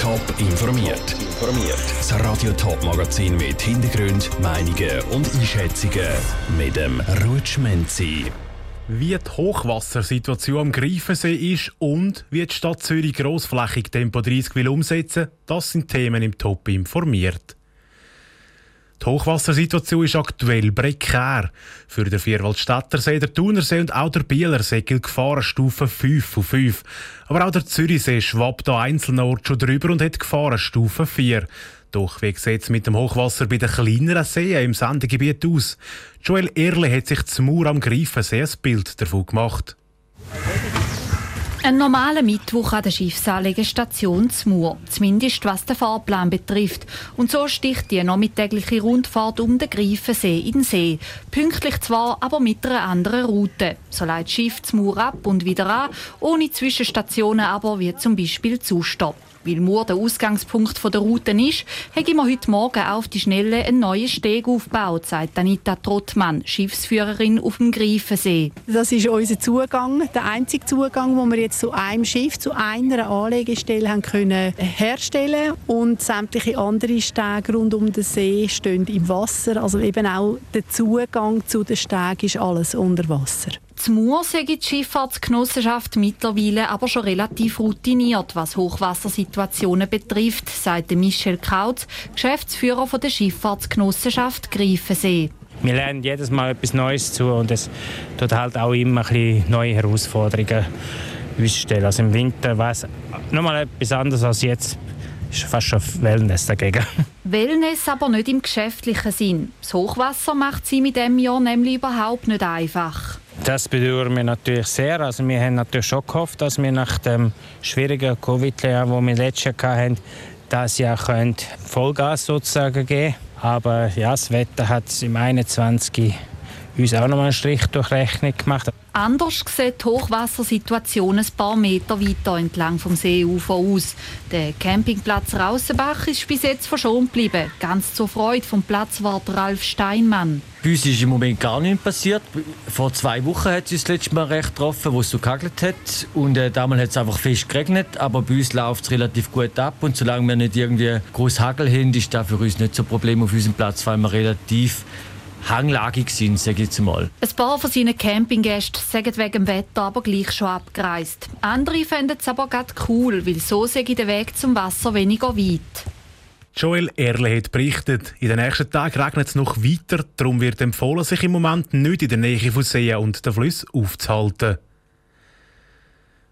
Top informiert. Das Radio Top Magazin mit Hintergrund, Meinungen und Einschätzungen mit dem Rutschmenzi. Wie die Hochwassersituation am Greifensee ist und wie die Stadt Zürich grossflächig Tempo 30 will umsetzen, das sind Themen im Top informiert. Die Hochwassersituation ist aktuell prekär. Für den Vierwaldstättersee, der Thunersee und auch der Bielersee gilt Gefahrenstufe 5 von 5. Aber auch der Zürichsee schwappt an einzelnen Orten schon drüber und hat Gefahrenstufe 4. Doch wie sieht es mit dem Hochwasser bei den kleineren Seen im Sendegebiet aus? Joel Erle hat sich zum Mauer am Greifensee ein Bild davon gemacht. Ein normaler Mittwoch an der Schiffsanlegestation Mur, zumindest was den Fahrplan betrifft. Und so sticht die nachmittägliche Rundfahrt um den Greifensee in den See. Pünktlich zwar, aber mit einer anderen Route. So leitet Schiff Mur ab und wieder an, ohne Zwischenstationen aber wie zum Beispiel Zustopp. Weil Mur der Ausgangspunkt der Route ist, haben wir heute Morgen auf die Schnelle einen neuen Steg aufgebaut, sagt Anita Trottmann, Schiffsführerin auf dem Greifensee. Das ist unser Zugang, der einzige Zugang, den wir jetzt zu einem Schiff, zu einer Anlegestelle haben können herstellen und sämtliche andere Stege rund um den See stehen im Wasser. Also eben auch der Zugang zu den Stegen ist alles unter Wasser. Zu Mur sei die Schifffahrtsgenossenschaft mittlerweile aber schon relativ routiniert, was Hochwassersituationen betrifft, sagt Michel Kautz, Geschäftsführer von der Schifffahrtsgenossenschaft Greifensee. Wir lernen jedes Mal etwas Neues zu und es tut halt auch immer ein bisschen neue Herausforderungen uns stellen. Also im Winter war es nochmal etwas anderes als jetzt ist fast schon Wellness dagegen. Wellness aber nicht im geschäftlichen Sinn. Das Hochwasser macht sie mit dem Jahr nämlich überhaupt nicht einfach. Das bedauern wir natürlich sehr. Also wir haben natürlich schon gehofft, dass wir nach dem schwierigen Covid-Jahr, das wir letztes Jahr hatten, das Jahr Vollgas sozusagen geben Aber ja, das Wetter hat im 21 uns auch noch mal einen Strich durch Rechnung gemacht. Anders sieht die Hochwassersituation ein paar Meter weiter entlang vom Seeufer aus. Der Campingplatz Rausenbach ist bis jetzt verschont geblieben, ganz zur Freude vom Platzwart Ralf Steinmann. Bei uns ist im Moment gar nichts passiert. Vor zwei Wochen hat es uns das letzte Mal recht getroffen, wo es so gehagelt hat. Und äh, damals hat es einfach fest geregnet. Aber bei uns läuft es relativ gut ab. Und solange wir nicht irgendwie groß Hagel haben, ist das für uns nicht so ein Problem auf unserem Platz, weil wir relativ hanglagig sind, sage ich jetzt mal. Ein paar von seinen Campinggästen sagen wegen dem Wetter aber gleich schon abgereist. Andere fänden es aber gerade cool, weil so sei der Weg zum Wasser weniger weit. Joel Erle hat berichtet, in den nächsten Tagen regnet es noch weiter, darum wird empfohlen, sich im Moment nicht in der Nähe von Seen und den Flüssen aufzuhalten.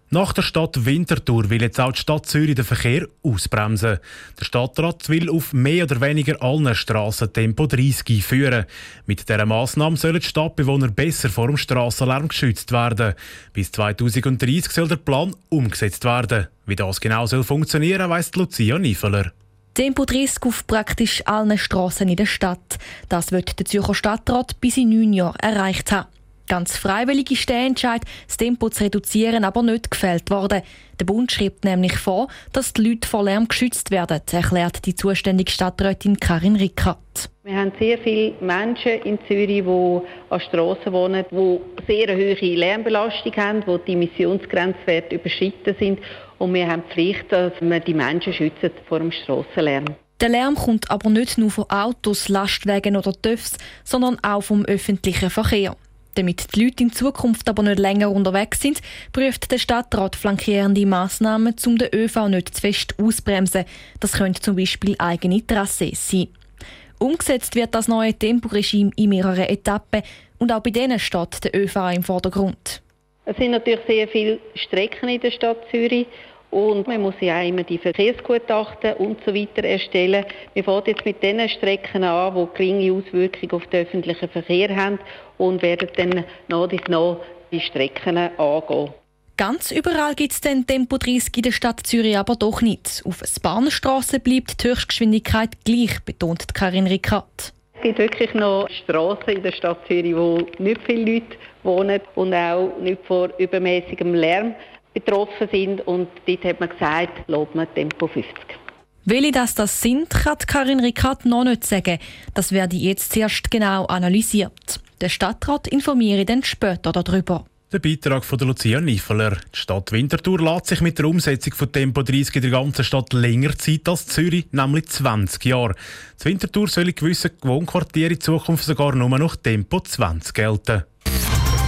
Nach der Stadt Winterthur will jetzt auch die Stadt Zürich den Verkehr ausbremsen. Der Stadtrat will auf mehr oder weniger allen Strassen Tempo 30 einführen. Mit dieser Massnahme sollen die Stadtbewohner besser vor dem Strassenlärm geschützt werden. Bis 2030 soll der Plan umgesetzt werden. Wie das genau soll funktionieren, weiss Lucia Niefeler. Tempo 30 auf praktisch allen Strassen in der Stadt. Das wird der Zürcher Stadtrat bis in neun Jahren erreicht haben. Ganz freiwillig ist der Entscheid, das Tempo zu reduzieren, aber nicht gefällt worden. Der Bund schreibt nämlich vor, dass die Leute vor Lärm geschützt werden, erklärt die zuständige Stadträtin Karin Rickert. Wir haben sehr viele Menschen in Zürich, die an Strassen wohnen, die sehr eine hohe Lärmbelastung haben, wo die Emissionsgrenzwerte überschritten sind. Und wir haben die Pflicht, dass wir die Menschen schützen vor dem Strassenlärm. Der Lärm kommt aber nicht nur von Autos, Lastwagen oder TÜVs, sondern auch vom öffentlichen Verkehr. Damit die Leute in Zukunft aber nicht länger unterwegs sind, prüft der Stadtrat flankierende Massnahmen, um den ÖV nicht zu fest ausbremsen. Das könnte zum Beispiel eigene Trasses sein. Umgesetzt wird das neue Temporegime in mehreren Etappen und auch bei denen steht der ÖV im Vordergrund. Es sind natürlich sehr viele Strecken in der Stadt Zürich und man muss ja auch immer die Verkehrsgutachten und so weiter erstellen. Wir fangen jetzt mit den Strecken an, die geringe Auswirkungen auf den öffentlichen Verkehr haben und werden dann nach und nach die Strecken angehen. Ganz überall gibt es den Tempo 30 in der Stadt Zürich aber doch nicht. Auf Bahnstraßen bleibt die Höchstgeschwindigkeit gleich, betont Karin Rickert. Es gibt wirklich noch Straßen in der Stadt Zürich, wo nicht viele Leute wohnen und auch nicht vor übermäßigem Lärm betroffen sind. Und dort hat man gesagt, lobt man Tempo 50. Welche das, das sind, kann Karin Rickard noch nicht sagen. Das werde jetzt zuerst genau analysiert. Der Stadtrat informiere dann später darüber. Der Beitrag von der Lucia Niffeler. Die Stadt Winterthur lässt sich mit der Umsetzung von Tempo 30 in der ganzen Stadt länger Zeit als Zürich, nämlich 20 Jahre. Das Winterthur soll in gewissen Wohnquartieren in Zukunft sogar nur noch Tempo 20 gelten.